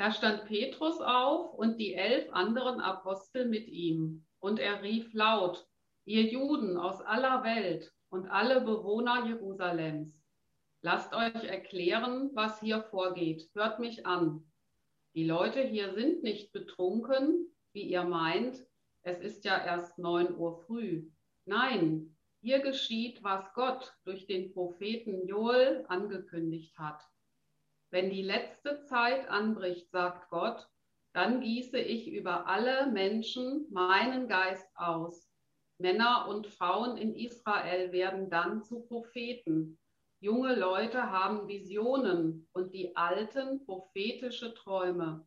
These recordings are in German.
Da stand Petrus auf und die elf anderen Apostel mit ihm. Und er rief laut, ihr Juden aus aller Welt und alle Bewohner Jerusalems, lasst euch erklären, was hier vorgeht. Hört mich an. Die Leute hier sind nicht betrunken, wie ihr meint. Es ist ja erst neun Uhr früh. Nein, hier geschieht, was Gott durch den Propheten Joel angekündigt hat. Wenn die letzte Zeit anbricht, sagt Gott, dann gieße ich über alle Menschen meinen Geist aus. Männer und Frauen in Israel werden dann zu Propheten. Junge Leute haben Visionen und die Alten prophetische Träume.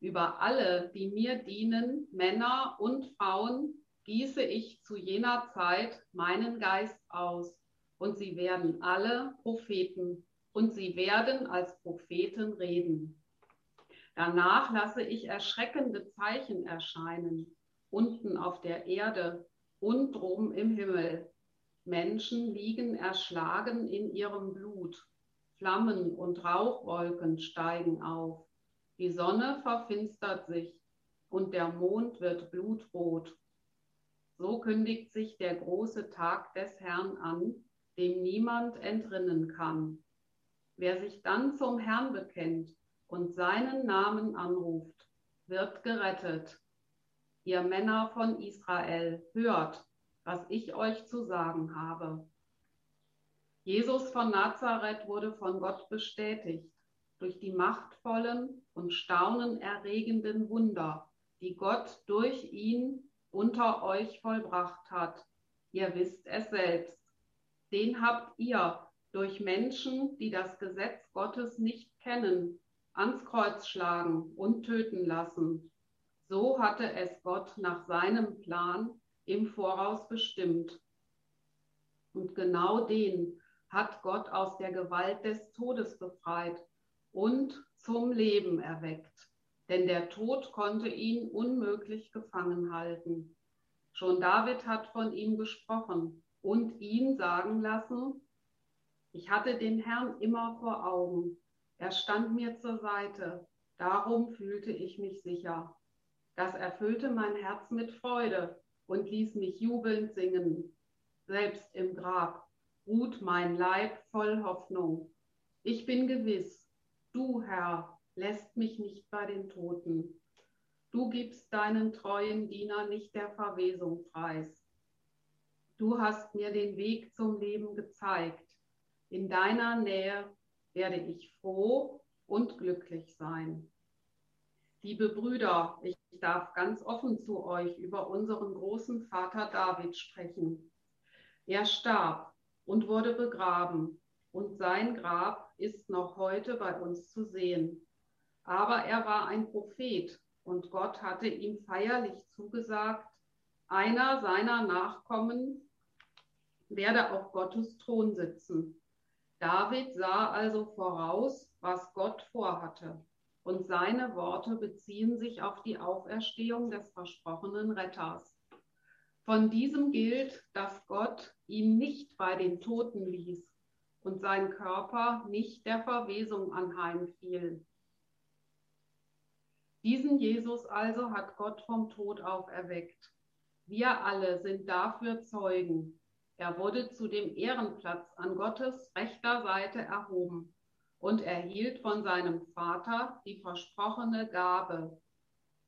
Über alle, die mir dienen, Männer und Frauen, gieße ich zu jener Zeit meinen Geist aus, und sie werden alle Propheten, und sie werden als Propheten reden. Danach lasse ich erschreckende Zeichen erscheinen, unten auf der Erde und droben im Himmel. Menschen liegen erschlagen in ihrem Blut. Flammen und Rauchwolken steigen auf. Die Sonne verfinstert sich und der Mond wird blutrot so kündigt sich der große Tag des Herrn an, dem niemand entrinnen kann. Wer sich dann zum Herrn bekennt und seinen Namen anruft, wird gerettet. Ihr Männer von Israel, hört, was ich euch zu sagen habe. Jesus von Nazareth wurde von Gott bestätigt durch die machtvollen und staunenerregenden Wunder, die Gott durch ihn unter euch vollbracht hat. Ihr wisst es selbst. Den habt ihr durch Menschen, die das Gesetz Gottes nicht kennen, ans Kreuz schlagen und töten lassen. So hatte es Gott nach seinem Plan im Voraus bestimmt. Und genau den hat Gott aus der Gewalt des Todes befreit und zum Leben erweckt denn der Tod konnte ihn unmöglich gefangen halten. Schon David hat von ihm gesprochen und ihn sagen lassen, ich hatte den Herrn immer vor Augen, er stand mir zur Seite, darum fühlte ich mich sicher. Das erfüllte mein Herz mit Freude und ließ mich jubelnd singen. Selbst im Grab ruht mein Leib voll Hoffnung. Ich bin gewiss, du Herr lässt mich nicht bei den Toten. Du gibst deinen treuen Diener nicht der Verwesung preis. Du hast mir den Weg zum Leben gezeigt. In deiner Nähe werde ich froh und glücklich sein. Liebe Brüder, ich darf ganz offen zu euch über unseren großen Vater David sprechen. Er starb und wurde begraben und sein Grab ist noch heute bei uns zu sehen. Aber er war ein Prophet und Gott hatte ihm feierlich zugesagt, einer seiner Nachkommen werde auf Gottes Thron sitzen. David sah also voraus, was Gott vorhatte. Und seine Worte beziehen sich auf die Auferstehung des versprochenen Retters. Von diesem gilt, dass Gott ihn nicht bei den Toten ließ und sein Körper nicht der Verwesung anheimfiel. Diesen Jesus also hat Gott vom Tod auferweckt. Wir alle sind dafür Zeugen. Er wurde zu dem Ehrenplatz an Gottes rechter Seite erhoben und erhielt von seinem Vater die versprochene Gabe,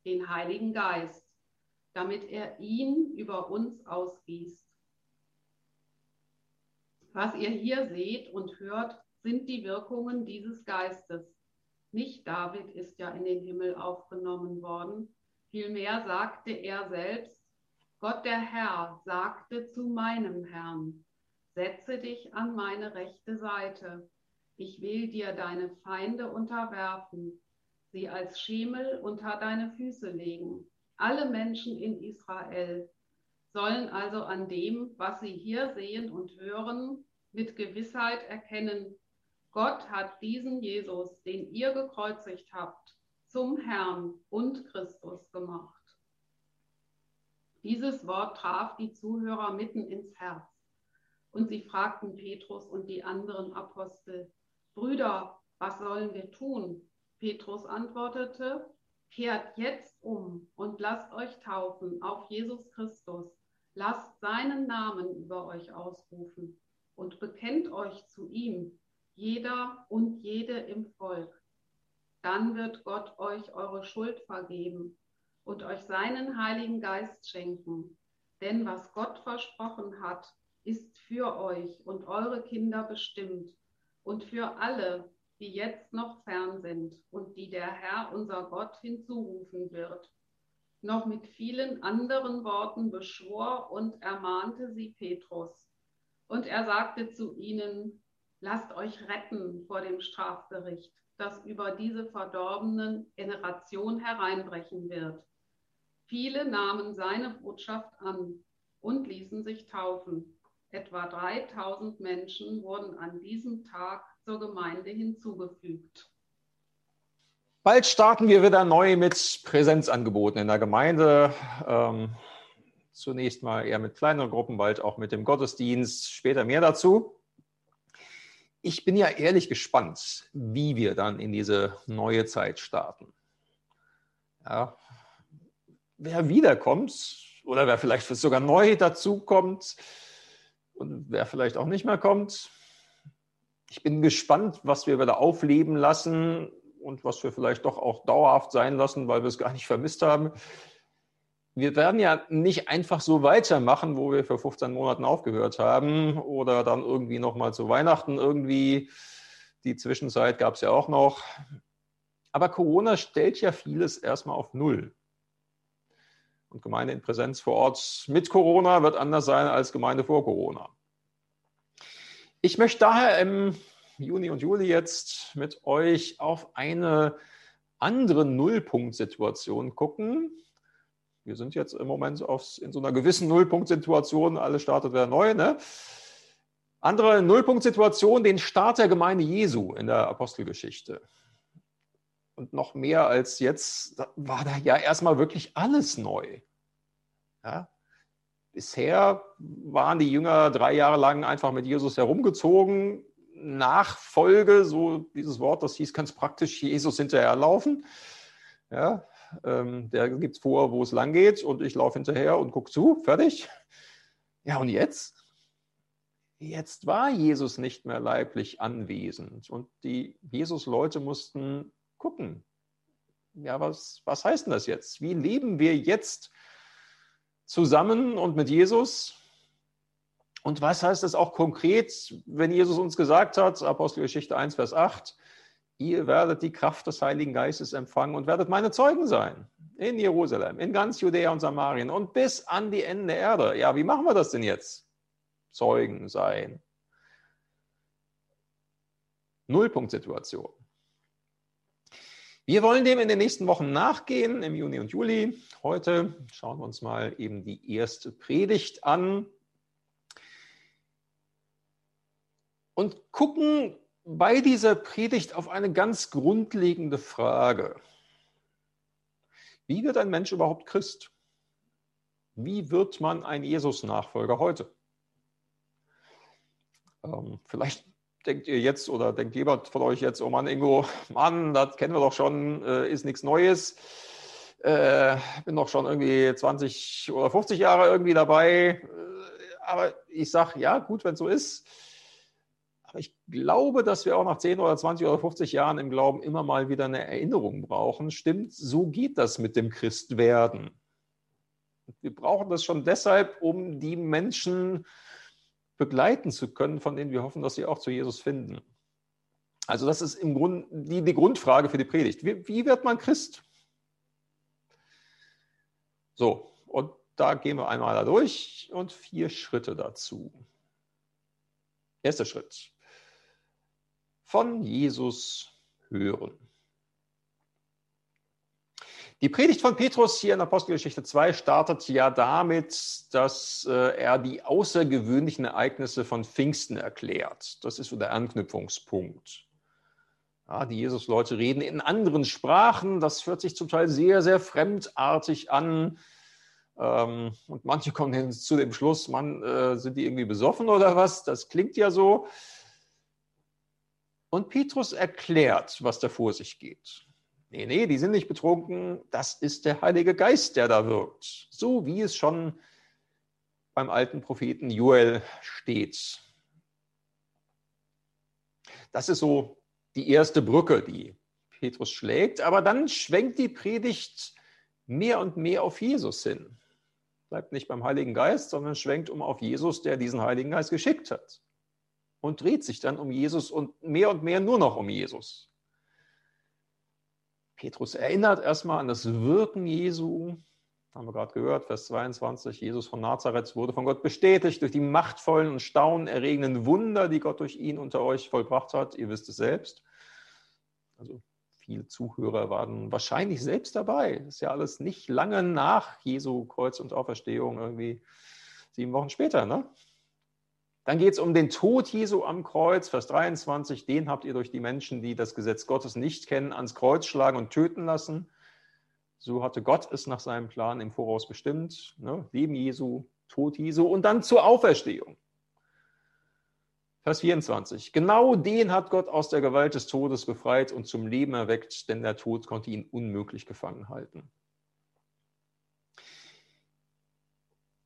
den Heiligen Geist, damit er ihn über uns ausgießt. Was ihr hier seht und hört, sind die Wirkungen dieses Geistes. Nicht David ist ja in den Himmel aufgenommen worden. Vielmehr sagte er selbst, Gott der Herr sagte zu meinem Herrn, setze dich an meine rechte Seite. Ich will dir deine Feinde unterwerfen, sie als Schemel unter deine Füße legen. Alle Menschen in Israel sollen also an dem, was sie hier sehen und hören, mit Gewissheit erkennen, Gott hat diesen Jesus, den ihr gekreuzigt habt, zum Herrn und Christus gemacht. Dieses Wort traf die Zuhörer mitten ins Herz. Und sie fragten Petrus und die anderen Apostel, Brüder, was sollen wir tun? Petrus antwortete, kehrt jetzt um und lasst euch taufen auf Jesus Christus. Lasst seinen Namen über euch ausrufen und bekennt euch zu ihm, jeder und jede im Volk. Dann wird Gott euch eure Schuld vergeben und euch seinen Heiligen Geist schenken. Denn was Gott versprochen hat, ist für euch und eure Kinder bestimmt und für alle, die jetzt noch fern sind und die der Herr unser Gott hinzurufen wird. Noch mit vielen anderen Worten beschwor und ermahnte sie Petrus. Und er sagte zu ihnen, lasst euch retten vor dem Strafgericht, das über diese verdorbenen Generation hereinbrechen wird. Viele nahmen seine Botschaft an und ließen sich taufen. Etwa 3000 Menschen wurden an diesem Tag zur Gemeinde hinzugefügt. Bald starten wir wieder neu mit Präsenzangeboten in der Gemeinde. Ähm, zunächst mal eher mit kleineren Gruppen, bald auch mit dem Gottesdienst, später mehr dazu. Ich bin ja ehrlich gespannt, wie wir dann in diese neue Zeit starten. Ja, wer wiederkommt oder wer vielleicht sogar neu dazukommt und wer vielleicht auch nicht mehr kommt, ich bin gespannt, was wir wieder aufleben lassen und was wir vielleicht doch auch dauerhaft sein lassen, weil wir es gar nicht vermisst haben. Wir werden ja nicht einfach so weitermachen, wo wir vor 15 Monaten aufgehört haben oder dann irgendwie nochmal zu Weihnachten irgendwie. Die Zwischenzeit gab es ja auch noch. Aber Corona stellt ja vieles erstmal auf Null. Und Gemeinde in Präsenz vor Ort mit Corona wird anders sein als Gemeinde vor Corona. Ich möchte daher im Juni und Juli jetzt mit euch auf eine andere Nullpunktsituation gucken. Wir sind jetzt im Moment aufs, in so einer gewissen Nullpunktsituation, alles startet wieder neu. Ne? Andere Nullpunktsituation, den Start der Gemeinde Jesu in der Apostelgeschichte. Und noch mehr als jetzt war da ja erstmal wirklich alles neu. Ja? Bisher waren die Jünger drei Jahre lang einfach mit Jesus herumgezogen. Nachfolge, so dieses Wort, das hieß ganz praktisch Jesus hinterherlaufen. Ja, ähm, der gibt vor, wo es lang geht und ich laufe hinterher und gucke zu. Fertig. Ja, und jetzt? Jetzt war Jesus nicht mehr leiblich anwesend und die Jesus-Leute mussten gucken. Ja, was, was heißt denn das jetzt? Wie leben wir jetzt zusammen und mit Jesus. Und was heißt das auch konkret, wenn Jesus uns gesagt hat, Apostelgeschichte 1, Vers 8, ihr werdet die Kraft des Heiligen Geistes empfangen und werdet meine Zeugen sein. In Jerusalem, in ganz Judäa und Samarien und bis an die Enden der Erde. Ja, wie machen wir das denn jetzt? Zeugen sein. Nullpunktsituation. Wir wollen dem in den nächsten Wochen nachgehen, im Juni und Juli. Heute schauen wir uns mal eben die erste Predigt an und gucken bei dieser Predigt auf eine ganz grundlegende Frage. Wie wird ein Mensch überhaupt Christ? Wie wird man ein Jesus-Nachfolger heute? Ähm, vielleicht denkt ihr jetzt oder denkt jemand von euch jetzt, oh Mann, Ingo, Mann, das kennen wir doch schon, äh, ist nichts Neues. Äh, bin doch schon irgendwie 20 oder 50 Jahre irgendwie dabei. Äh, aber ich sage, ja, gut, wenn es so ist. Aber ich glaube, dass wir auch nach 10 oder 20 oder 50 Jahren im Glauben immer mal wieder eine Erinnerung brauchen. Stimmt, so geht das mit dem Christwerden. Wir brauchen das schon deshalb, um die Menschen begleiten zu können, von denen wir hoffen, dass sie auch zu Jesus finden. Also das ist im Grunde die, die Grundfrage für die Predigt. Wie, wie wird man Christ? So, und da gehen wir einmal da durch und vier Schritte dazu. Erster Schritt. Von Jesus hören. Die Predigt von Petrus hier in Apostelgeschichte 2 startet ja damit, dass äh, er die außergewöhnlichen Ereignisse von Pfingsten erklärt. Das ist so der Anknüpfungspunkt. Ja, die Jesus-Leute reden in anderen Sprachen. Das hört sich zum Teil sehr, sehr fremdartig an. Ähm, und manche kommen zu dem Schluss, man, äh, sind die irgendwie besoffen oder was? Das klingt ja so. Und Petrus erklärt, was da vor sich geht. Nee, nee, die sind nicht betrunken. Das ist der Heilige Geist, der da wirkt. So wie es schon beim alten Propheten Joel steht. Das ist so die erste Brücke, die Petrus schlägt. Aber dann schwenkt die Predigt mehr und mehr auf Jesus hin. Bleibt nicht beim Heiligen Geist, sondern schwenkt um auf Jesus, der diesen Heiligen Geist geschickt hat. Und dreht sich dann um Jesus und mehr und mehr nur noch um Jesus. Petrus erinnert erstmal an das Wirken Jesu. Haben wir gerade gehört, Vers 22. Jesus von Nazareth wurde von Gott bestätigt durch die machtvollen und staunenerregenden Wunder, die Gott durch ihn unter euch vollbracht hat. Ihr wisst es selbst. Also viele Zuhörer waren wahrscheinlich selbst dabei. Das ist ja alles nicht lange nach Jesu Kreuz und Auferstehung, irgendwie sieben Wochen später. Ne? Dann geht es um den Tod Jesu am Kreuz, Vers 23. Den habt ihr durch die Menschen, die das Gesetz Gottes nicht kennen, ans Kreuz schlagen und töten lassen. So hatte Gott es nach seinem Plan im Voraus bestimmt. Ne? Leben Jesu, Tod Jesu und dann zur Auferstehung. Vers 24. Genau den hat Gott aus der Gewalt des Todes befreit und zum Leben erweckt, denn der Tod konnte ihn unmöglich gefangen halten.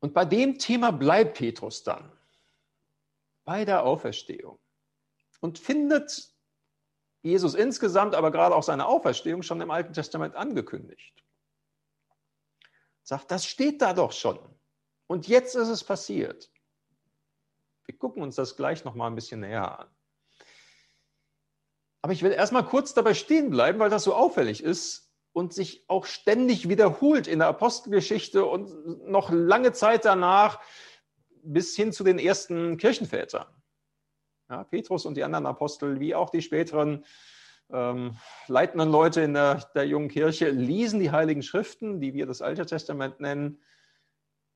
Und bei dem Thema bleibt Petrus dann bei der Auferstehung und findet Jesus insgesamt, aber gerade auch seine Auferstehung schon im Alten Testament angekündigt. Sagt, das steht da doch schon. Und jetzt ist es passiert. Wir gucken uns das gleich noch mal ein bisschen näher an. Aber ich will erstmal kurz dabei stehen bleiben, weil das so auffällig ist und sich auch ständig wiederholt in der Apostelgeschichte und noch lange Zeit danach bis hin zu den ersten Kirchenvätern. Ja, Petrus und die anderen Apostel, wie auch die späteren ähm, leitenden Leute in der, der jungen Kirche, lesen die Heiligen Schriften, die wir das Alte Testament nennen,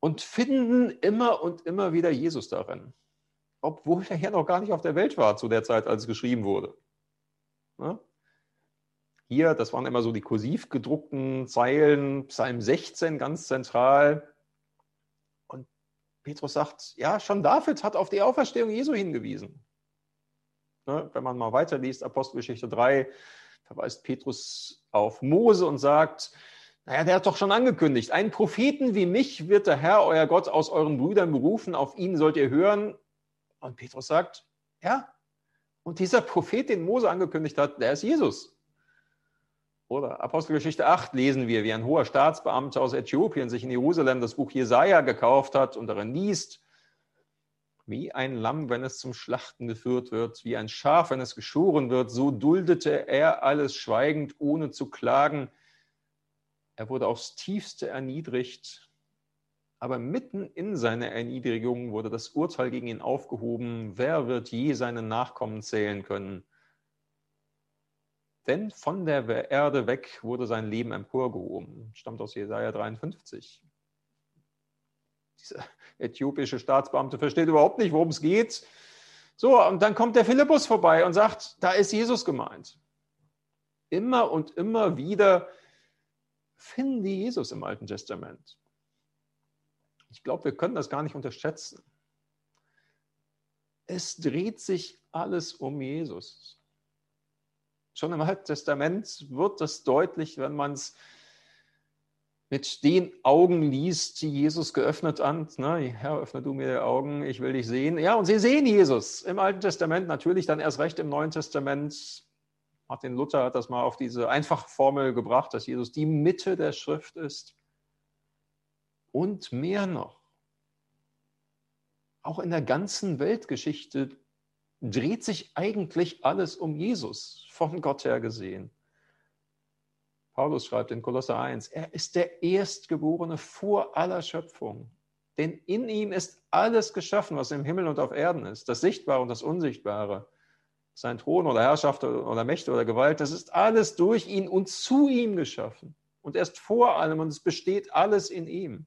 und finden immer und immer wieder Jesus darin. Obwohl er ja noch gar nicht auf der Welt war zu der Zeit, als es geschrieben wurde. Ja? Hier, das waren immer so die kursiv gedruckten Zeilen, Psalm 16 ganz zentral. Petrus sagt, ja, schon David hat auf die Auferstehung Jesu hingewiesen. Ne, wenn man mal weiterliest, Apostelgeschichte 3, verweist Petrus auf Mose und sagt, naja, der hat doch schon angekündigt, einen Propheten wie mich wird der Herr, euer Gott, aus euren Brüdern berufen, auf ihn sollt ihr hören. Und Petrus sagt, ja, und dieser Prophet, den Mose angekündigt hat, der ist Jesus. Oder Apostelgeschichte 8 lesen wir, wie ein hoher Staatsbeamter aus Äthiopien sich in Jerusalem das Buch Jesaja gekauft hat und darin liest, wie ein Lamm, wenn es zum Schlachten geführt wird, wie ein Schaf, wenn es geschoren wird, so duldete er alles schweigend, ohne zu klagen. Er wurde aufs tiefste erniedrigt, aber mitten in seiner Erniedrigung wurde das Urteil gegen ihn aufgehoben. Wer wird je seinen Nachkommen zählen können? Denn von der Erde weg wurde sein Leben emporgehoben. Stammt aus Jesaja 53. Dieser äthiopische Staatsbeamte versteht überhaupt nicht, worum es geht. So, und dann kommt der Philippus vorbei und sagt, da ist Jesus gemeint. Immer und immer wieder finden die Jesus im Alten Testament. Ich glaube, wir können das gar nicht unterschätzen. Es dreht sich alles um Jesus. Schon im Alten Testament wird das deutlich, wenn man es mit den Augen liest, die Jesus geöffnet hat. Ne? Herr, öffne du mir die Augen, ich will dich sehen. Ja, und sie sehen Jesus im Alten Testament, natürlich dann erst recht im Neuen Testament. Martin Luther hat das mal auf diese einfache Formel gebracht, dass Jesus die Mitte der Schrift ist. Und mehr noch. Auch in der ganzen Weltgeschichte dreht sich eigentlich alles um Jesus, von Gott her gesehen. Paulus schreibt in Kolosser 1, er ist der Erstgeborene vor aller Schöpfung. Denn in ihm ist alles geschaffen, was im Himmel und auf Erden ist, das Sichtbare und das Unsichtbare. Sein Thron oder Herrschaft oder Mächte oder Gewalt, das ist alles durch ihn und zu ihm geschaffen. Und er ist vor allem und es besteht alles in ihm.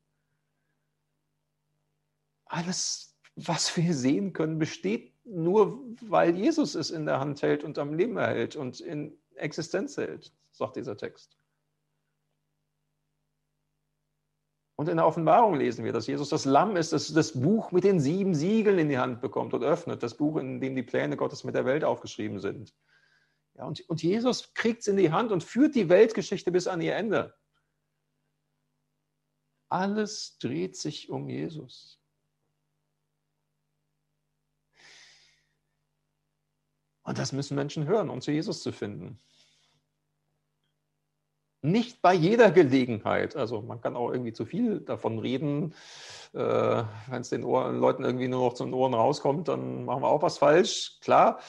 Alles, was wir sehen können, besteht nur weil Jesus es in der Hand hält und am Leben erhält und in Existenz hält, sagt dieser Text. Und in der Offenbarung lesen wir, dass Jesus das Lamm ist, das das Buch mit den sieben Siegeln in die Hand bekommt und öffnet, das Buch, in dem die Pläne Gottes mit der Welt aufgeschrieben sind. Ja, und, und Jesus kriegt es in die Hand und führt die Weltgeschichte bis an ihr Ende. Alles dreht sich um Jesus. Und das müssen Menschen hören, um zu Jesus zu finden. Nicht bei jeder Gelegenheit. Also man kann auch irgendwie zu viel davon reden. Äh, Wenn es den Ohren, Leuten irgendwie nur noch zu den Ohren rauskommt, dann machen wir auch was falsch, klar.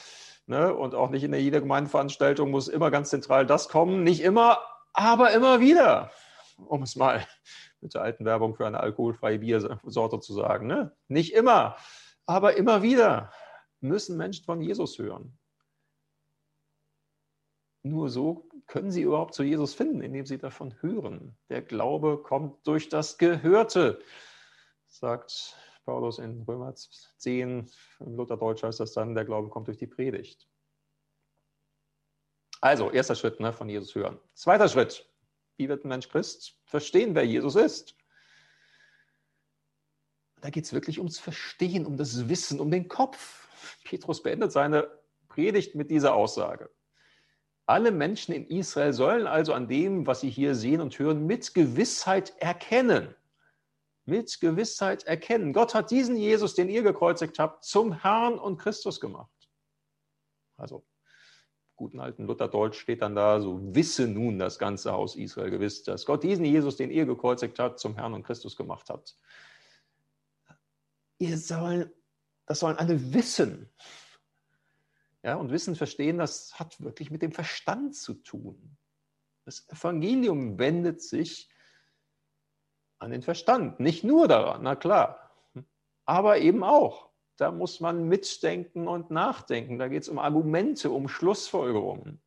Ne? Und auch nicht in jeder Gemeindeveranstaltung muss immer ganz zentral das kommen. Nicht immer, aber immer wieder. Um es mal mit der alten Werbung für eine alkoholfreie Biersorte zu sagen. Ne? Nicht immer, aber immer wieder müssen Menschen von Jesus hören. Nur so können sie überhaupt zu Jesus finden, indem sie davon hören. Der Glaube kommt durch das Gehörte, sagt Paulus in Römer 10. Im Lutherdeutsch heißt das dann, der Glaube kommt durch die Predigt. Also, erster Schritt ne, von Jesus hören. Zweiter Schritt, wie wird ein Mensch Christ? Verstehen, wer Jesus ist. Da geht es wirklich ums Verstehen, um das Wissen, um den Kopf. Petrus beendet seine Predigt mit dieser Aussage. Alle Menschen in Israel sollen also an dem, was sie hier sehen und hören, mit Gewissheit erkennen. Mit Gewissheit erkennen. Gott hat diesen Jesus, den ihr gekreuzigt habt, zum Herrn und Christus gemacht. Also, guten alten Lutherdeutsch steht dann da, so wisse nun das ganze Haus Israel gewiss, dass Gott diesen Jesus, den ihr gekreuzigt habt, zum Herrn und Christus gemacht hat. Ihr soll, das sollen alle wissen. Ja, und Wissen verstehen, das hat wirklich mit dem Verstand zu tun. Das Evangelium wendet sich an den Verstand, nicht nur daran, na klar, aber eben auch. Da muss man mitdenken und nachdenken. Da geht es um Argumente, um Schlussfolgerungen.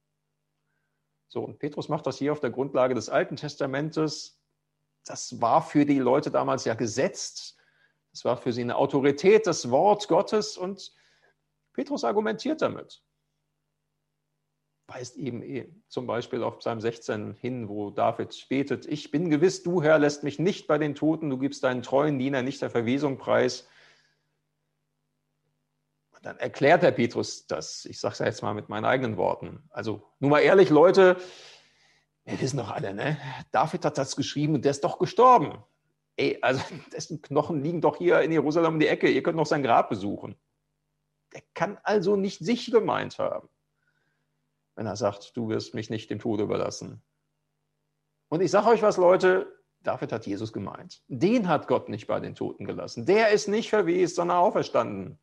So, und Petrus macht das hier auf der Grundlage des Alten Testamentes. Das war für die Leute damals ja gesetzt. Das war für sie eine Autorität, das Wort Gottes. Und Petrus argumentiert damit. Weist eben eh zum Beispiel auf Psalm 16 hin, wo David betet, ich bin gewiss, du Herr lässt mich nicht bei den Toten, du gibst deinen treuen Diener nicht der Verwesung preis. Und dann erklärt der Petrus das. Ich sage es jetzt mal mit meinen eigenen Worten. Also nur mal ehrlich, Leute, wir wissen doch alle, ne? David hat das geschrieben und der ist doch gestorben. Ey, also dessen Knochen liegen doch hier in Jerusalem um die Ecke. Ihr könnt noch sein Grab besuchen. Der kann also nicht sich gemeint haben, wenn er sagt, du wirst mich nicht dem Tode überlassen. Und ich sage euch was, Leute, David hat Jesus gemeint. Den hat Gott nicht bei den Toten gelassen. Der ist nicht verwest, sondern auferstanden.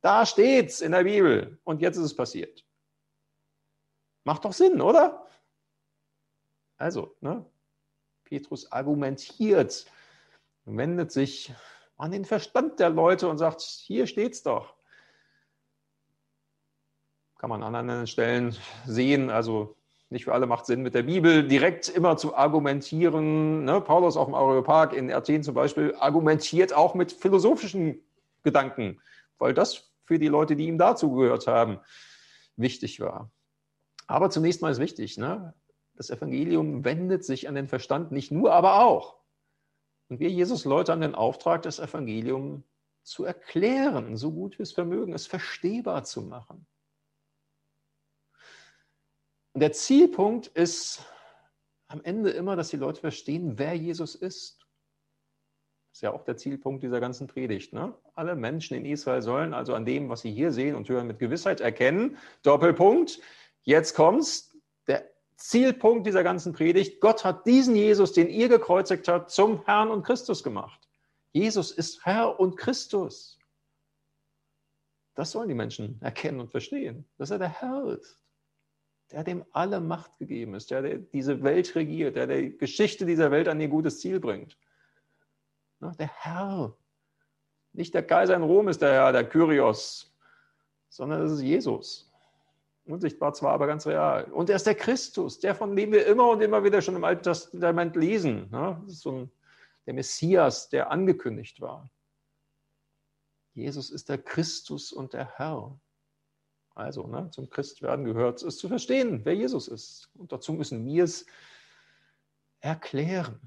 Da steht's in der Bibel. Und jetzt ist es passiert. Macht doch Sinn, oder? Also, ne? Petrus argumentiert, wendet sich an den Verstand der Leute und sagt, hier steht's doch kann man an anderen Stellen sehen. Also nicht für alle macht Sinn, mit der Bibel direkt immer zu argumentieren. Ne? Paulus auf dem Areopag in Athen zum Beispiel argumentiert auch mit philosophischen Gedanken, weil das für die Leute, die ihm dazugehört haben, wichtig war. Aber zunächst mal ist wichtig, ne? das Evangelium wendet sich an den Verstand nicht nur, aber auch. Und wir Jesus-Leute haben den Auftrag, das Evangelium zu erklären, so gut wir es vermögen, es verstehbar zu machen. Und der Zielpunkt ist am Ende immer, dass die Leute verstehen, wer Jesus ist. Das ist ja auch der Zielpunkt dieser ganzen Predigt. Ne? Alle Menschen in Israel sollen also an dem, was sie hier sehen und hören, mit Gewissheit erkennen. Doppelpunkt. Jetzt kommt's. Der Zielpunkt dieser ganzen Predigt. Gott hat diesen Jesus, den ihr gekreuzigt habt, zum Herrn und Christus gemacht. Jesus ist Herr und Christus. Das sollen die Menschen erkennen und verstehen, dass er der Herr ist der dem alle Macht gegeben ist, der, der diese Welt regiert, der die Geschichte dieser Welt an ihr gutes Ziel bringt. Der Herr. Nicht der Kaiser in Rom ist der Herr, der Kyrios, sondern es ist Jesus. Unsichtbar zwar, aber ganz real. Und er ist der Christus, der, von dem wir immer und immer wieder schon im Alten Testament lesen. Das ist so ein, der Messias, der angekündigt war. Jesus ist der Christus und der Herr. Also ne, zum Christwerden gehört es zu verstehen, wer Jesus ist. Und dazu müssen wir es erklären.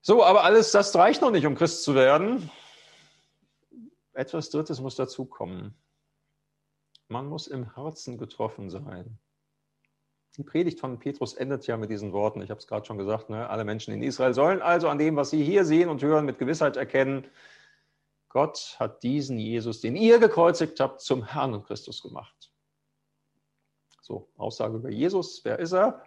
So, aber alles das reicht noch nicht, um Christ zu werden. Etwas Drittes muss dazukommen. Man muss im Herzen getroffen sein. Die Predigt von Petrus endet ja mit diesen Worten. Ich habe es gerade schon gesagt, ne? alle Menschen in Israel sollen also an dem, was sie hier sehen und hören, mit Gewissheit erkennen, Gott hat diesen Jesus, den ihr gekreuzigt habt, zum Herrn und Christus gemacht. So, Aussage über Jesus. Wer ist er?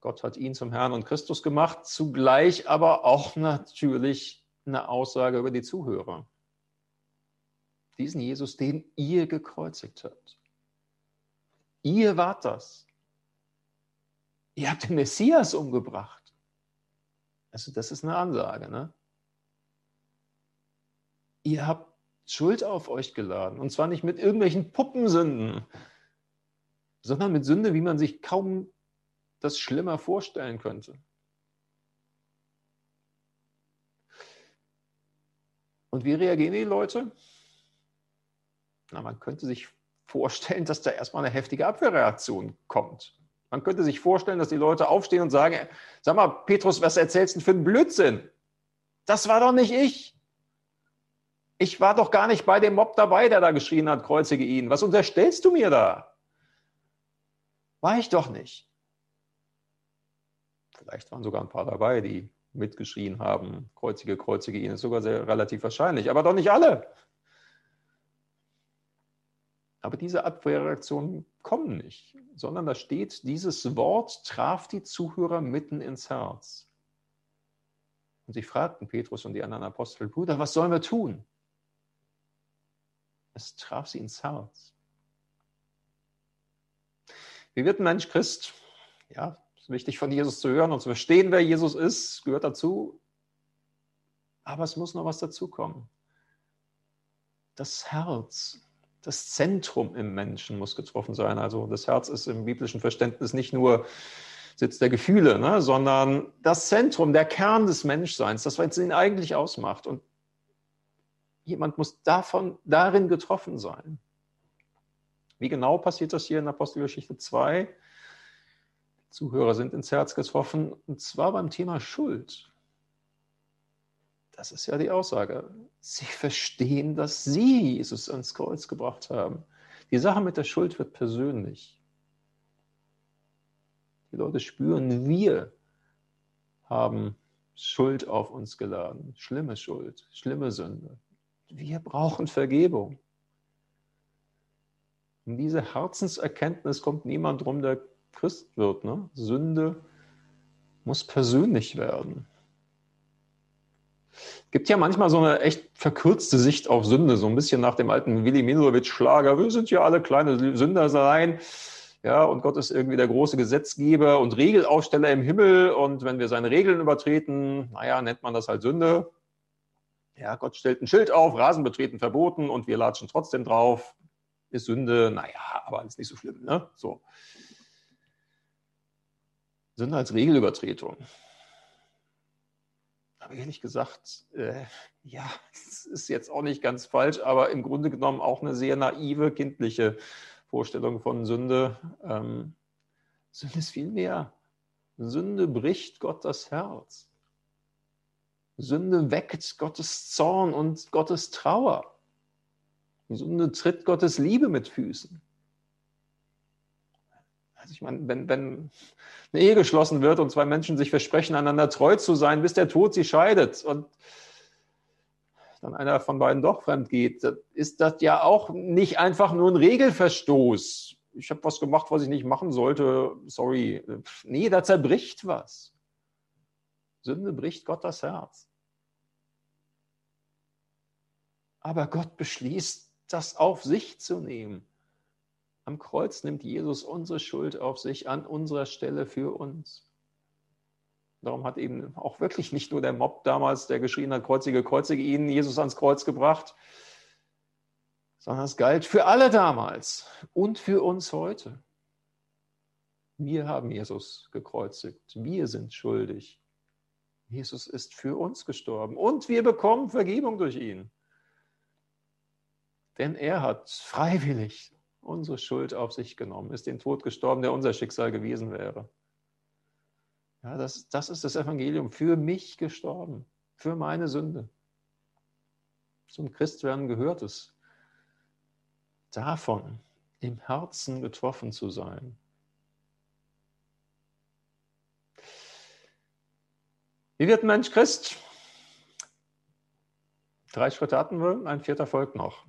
Gott hat ihn zum Herrn und Christus gemacht, zugleich aber auch natürlich eine Aussage über die Zuhörer. Diesen Jesus, den ihr gekreuzigt habt. Ihr wart das. Ihr habt den Messias umgebracht. Also das ist eine Ansage. Ne? Ihr habt Schuld auf euch geladen. Und zwar nicht mit irgendwelchen Puppensünden, sondern mit Sünde, wie man sich kaum das schlimmer vorstellen könnte. Und wie reagieren die Leute? Na, man könnte sich vorstellen, dass da erstmal eine heftige Abwehrreaktion kommt. Man könnte sich vorstellen, dass die Leute aufstehen und sagen, sag mal, Petrus, was erzählst du für einen Blödsinn? Das war doch nicht ich. Ich war doch gar nicht bei dem Mob dabei, der da geschrien hat, kreuzige ihn. Was unterstellst du mir da? War ich doch nicht. Vielleicht waren sogar ein paar dabei, die mitgeschrien haben, kreuzige, kreuzige ihn. Ist sogar sehr relativ wahrscheinlich, aber doch nicht alle. Aber diese Abwehrreaktionen kommen nicht, sondern da steht, dieses Wort traf die Zuhörer mitten ins Herz. Und sie fragten Petrus und die anderen Apostel, Bruder, was sollen wir tun? Es traf sie ins Herz. Wie wird ein Mensch Christ? Ja, es ist wichtig von Jesus zu hören und zu verstehen, wer Jesus ist, gehört dazu. Aber es muss noch was dazukommen. Das Herz das Zentrum im Menschen muss getroffen sein. Also das Herz ist im biblischen Verständnis nicht nur Sitz der Gefühle, ne, sondern das Zentrum, der Kern des Menschseins, das, was ihn eigentlich ausmacht. Und jemand muss davon, darin getroffen sein. Wie genau passiert das hier in Apostelgeschichte 2? Die Zuhörer sind ins Herz getroffen, und zwar beim Thema Schuld. Das ist ja die Aussage. Sie verstehen, dass Sie Jesus ans Kreuz gebracht haben. Die Sache mit der Schuld wird persönlich. Die Leute spüren, wir haben Schuld auf uns geladen. Schlimme Schuld, schlimme Sünde. Wir brauchen Vergebung. Um diese Herzenserkenntnis kommt niemand drum, der Christ wird. Ne? Sünde muss persönlich werden gibt ja manchmal so eine echt verkürzte Sicht auf Sünde, so ein bisschen nach dem alten Willi Minowitsch-Schlager. Wir sind ja alle kleine Sünder sein. Ja, und Gott ist irgendwie der große Gesetzgeber und Regelaufsteller im Himmel. Und wenn wir seine Regeln übertreten, naja, nennt man das halt Sünde. Ja, Gott stellt ein Schild auf, Rasenbetreten verboten und wir latschen trotzdem drauf. Ist Sünde, naja, aber alles nicht so schlimm, ne? So. Sünde als Regelübertretung. Aber ehrlich gesagt, äh, ja, das ist jetzt auch nicht ganz falsch, aber im Grunde genommen auch eine sehr naive, kindliche Vorstellung von Sünde. Ähm, Sünde ist viel mehr. Sünde bricht Gott das Herz. Sünde weckt Gottes Zorn und Gottes Trauer. Sünde tritt Gottes Liebe mit Füßen. Also ich meine, wenn, wenn eine Ehe geschlossen wird und zwei Menschen sich versprechen, einander treu zu sein, bis der Tod sie scheidet und dann einer von beiden doch fremd geht, ist das ja auch nicht einfach nur ein Regelverstoß. Ich habe was gemacht, was ich nicht machen sollte. Sorry. Nee, da zerbricht was. Sünde bricht Gott das Herz. Aber Gott beschließt, das auf sich zu nehmen. Am Kreuz nimmt Jesus unsere Schuld auf sich an unserer Stelle für uns. Darum hat eben auch wirklich nicht nur der Mob damals, der geschrien hat, kreuzige, kreuzige ihn, Jesus ans Kreuz gebracht, sondern es galt für alle damals und für uns heute. Wir haben Jesus gekreuzigt. Wir sind schuldig. Jesus ist für uns gestorben und wir bekommen Vergebung durch ihn. Denn er hat freiwillig unsere Schuld auf sich genommen, ist den Tod gestorben, der unser Schicksal gewesen wäre. Ja, das, das ist das Evangelium. Für mich gestorben, für meine Sünde. Zum Christwerden gehört es, davon im Herzen getroffen zu sein. Wie wird ein Mensch Christ? Drei Schritte hatten wir, ein vierter folgt noch.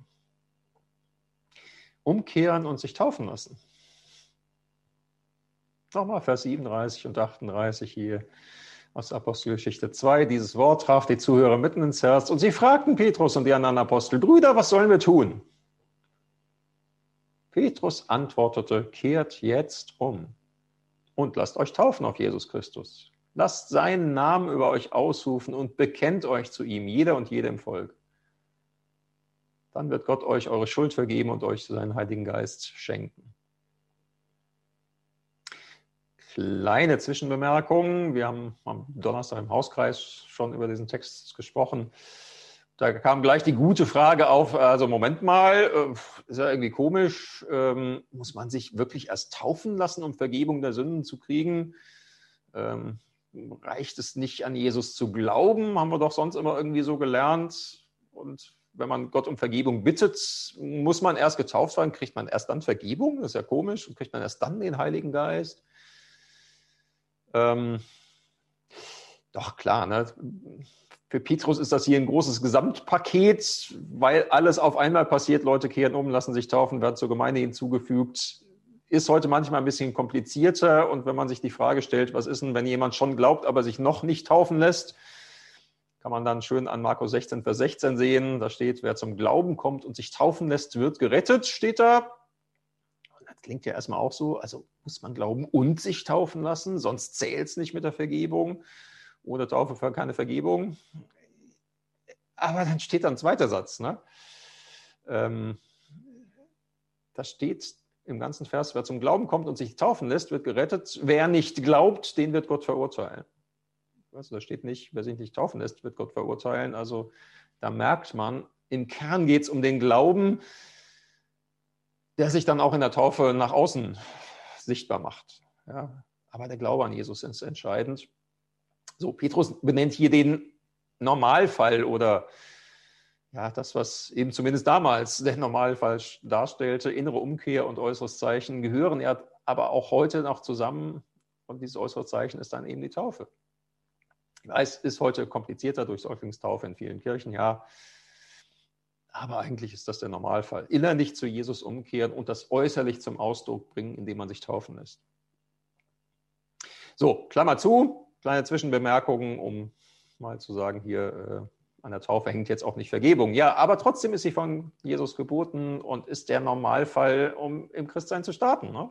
Umkehren und sich taufen lassen. Nochmal Vers 37 und 38 hier aus Apostelgeschichte 2. Dieses Wort traf die Zuhörer mitten ins Herz und sie fragten Petrus und die anderen Apostel, Brüder, was sollen wir tun? Petrus antwortete, kehrt jetzt um und lasst euch taufen auf Jesus Christus. Lasst seinen Namen über euch ausrufen und bekennt euch zu ihm, jeder und jede im Volk. Dann wird Gott euch eure Schuld vergeben und euch seinen Heiligen Geist schenken. Kleine Zwischenbemerkung. Wir haben am Donnerstag im Hauskreis schon über diesen Text gesprochen. Da kam gleich die gute Frage auf, also Moment mal, äh, ist ja irgendwie komisch, ähm, muss man sich wirklich erst taufen lassen, um Vergebung der Sünden zu kriegen? Ähm, reicht es nicht an Jesus zu glauben? Haben wir doch sonst immer irgendwie so gelernt. Und wenn man Gott um Vergebung bittet, muss man erst getauft werden, kriegt man erst dann Vergebung? Das ist ja komisch. Und kriegt man erst dann den Heiligen Geist? Ähm, doch klar, ne? für Petrus ist das hier ein großes Gesamtpaket, weil alles auf einmal passiert. Leute kehren um, lassen sich taufen, werden zur Gemeinde hinzugefügt ist heute manchmal ein bisschen komplizierter. Und wenn man sich die Frage stellt, was ist denn, wenn jemand schon glaubt, aber sich noch nicht taufen lässt, kann man dann schön an Markus 16, Vers 16 sehen. Da steht, wer zum Glauben kommt und sich taufen lässt, wird gerettet, steht da. Das klingt ja erstmal auch so, also muss man glauben und sich taufen lassen, sonst zählt es nicht mit der Vergebung. Ohne Taufe für keine Vergebung. Aber dann steht da ein zweiter Satz. Ne? Ähm, da steht im ganzen Vers, wer zum Glauben kommt und sich taufen lässt, wird gerettet. Wer nicht glaubt, den wird Gott verurteilen. Also da steht nicht, wer sich nicht taufen lässt, wird Gott verurteilen. Also da merkt man, im Kern geht es um den Glauben, der sich dann auch in der Taufe nach außen sichtbar macht. Ja, aber der Glaube an Jesus ist entscheidend. So, Petrus benennt hier den Normalfall oder ja, das, was eben zumindest damals der Normalfall darstellte, innere Umkehr und äußeres Zeichen, gehören ja aber auch heute noch zusammen. Und dieses äußere Zeichen ist dann eben die Taufe. Weiß, ist heute komplizierter durch Säuglingstaufe in vielen Kirchen, ja. Aber eigentlich ist das der Normalfall. Innerlich zu Jesus umkehren und das äußerlich zum Ausdruck bringen, indem man sich taufen lässt. So, Klammer zu, kleine Zwischenbemerkungen, um mal zu sagen, hier äh, an der Taufe hängt jetzt auch nicht Vergebung. Ja, aber trotzdem ist sie von Jesus geboten und ist der Normalfall, um im Christsein zu starten. Ne?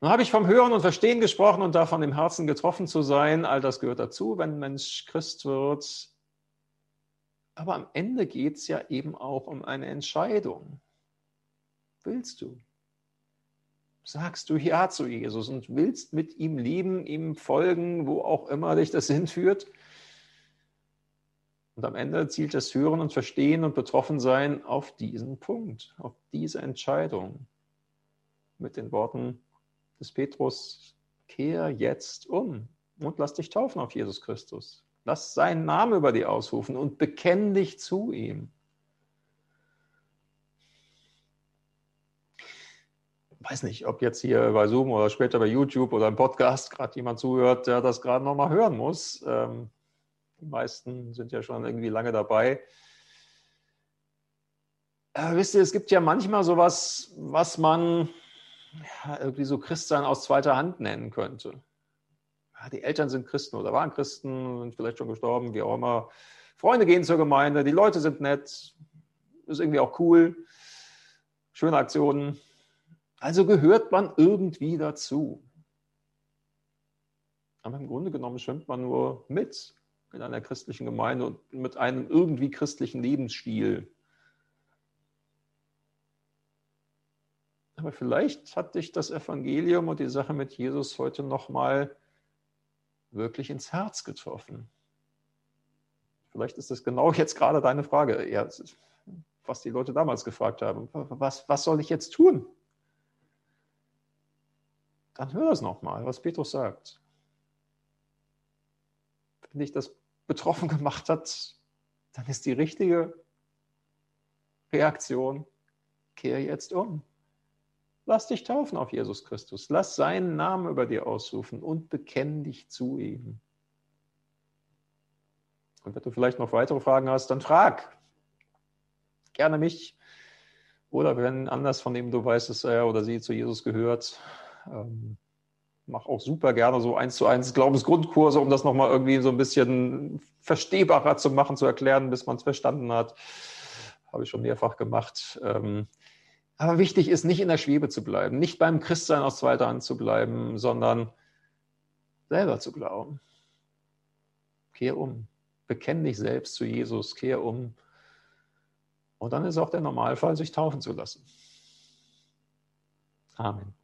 Nun habe ich vom Hören und Verstehen gesprochen und davon im Herzen getroffen zu sein. All das gehört dazu, wenn ein Mensch Christ wird. Aber am Ende geht es ja eben auch um eine Entscheidung. Willst du? Sagst du Ja zu Jesus und willst mit ihm leben, ihm folgen, wo auch immer dich das hinführt? Und am Ende zielt das Hören und Verstehen und Betroffensein auf diesen Punkt, auf diese Entscheidung. Mit den Worten des Petrus, kehr jetzt um und lass dich taufen auf Jesus Christus. Lass seinen Namen über dir ausrufen und bekenn dich zu ihm. Ich weiß nicht, ob jetzt hier bei Zoom oder später bei YouTube oder im Podcast gerade jemand zuhört, der das gerade nochmal hören muss. Ähm, die meisten sind ja schon irgendwie lange dabei. Äh, wisst ihr, es gibt ja manchmal sowas, was man ja, irgendwie so Christsein aus zweiter Hand nennen könnte. Ja, die Eltern sind Christen oder waren Christen, sind vielleicht schon gestorben, wie auch immer. Freunde gehen zur Gemeinde, die Leute sind nett, ist irgendwie auch cool, schöne Aktionen. Also gehört man irgendwie dazu. Aber im Grunde genommen schwimmt man nur mit in einer christlichen Gemeinde und mit einem irgendwie christlichen Lebensstil. Aber vielleicht hat dich das Evangelium und die Sache mit Jesus heute nochmal wirklich ins Herz getroffen. Vielleicht ist das genau jetzt gerade deine Frage, ja, was die Leute damals gefragt haben. Was, was soll ich jetzt tun? Dann hör es nochmal, was Petrus sagt wenn dich das betroffen gemacht hat, dann ist die richtige Reaktion, kehr jetzt um. Lass dich taufen auf Jesus Christus. Lass seinen Namen über dir ausrufen und bekenn dich zu ihm. Und wenn du vielleicht noch weitere Fragen hast, dann frag. Gerne mich. Oder wenn anders, von dem du weißt, dass er oder sie zu Jesus gehört, ähm, mach auch super gerne so eins zu eins Glaubensgrundkurse, um das nochmal irgendwie so ein bisschen verstehbarer zu machen, zu erklären, bis man es verstanden hat. Habe ich schon mehrfach gemacht. Ähm, aber wichtig ist, nicht in der Schwebe zu bleiben, nicht beim Christsein aus zweiter Hand zu bleiben, sondern selber zu glauben. Kehr um. Bekenn dich selbst zu Jesus, kehr um. Und dann ist auch der Normalfall, sich taufen zu lassen. Amen.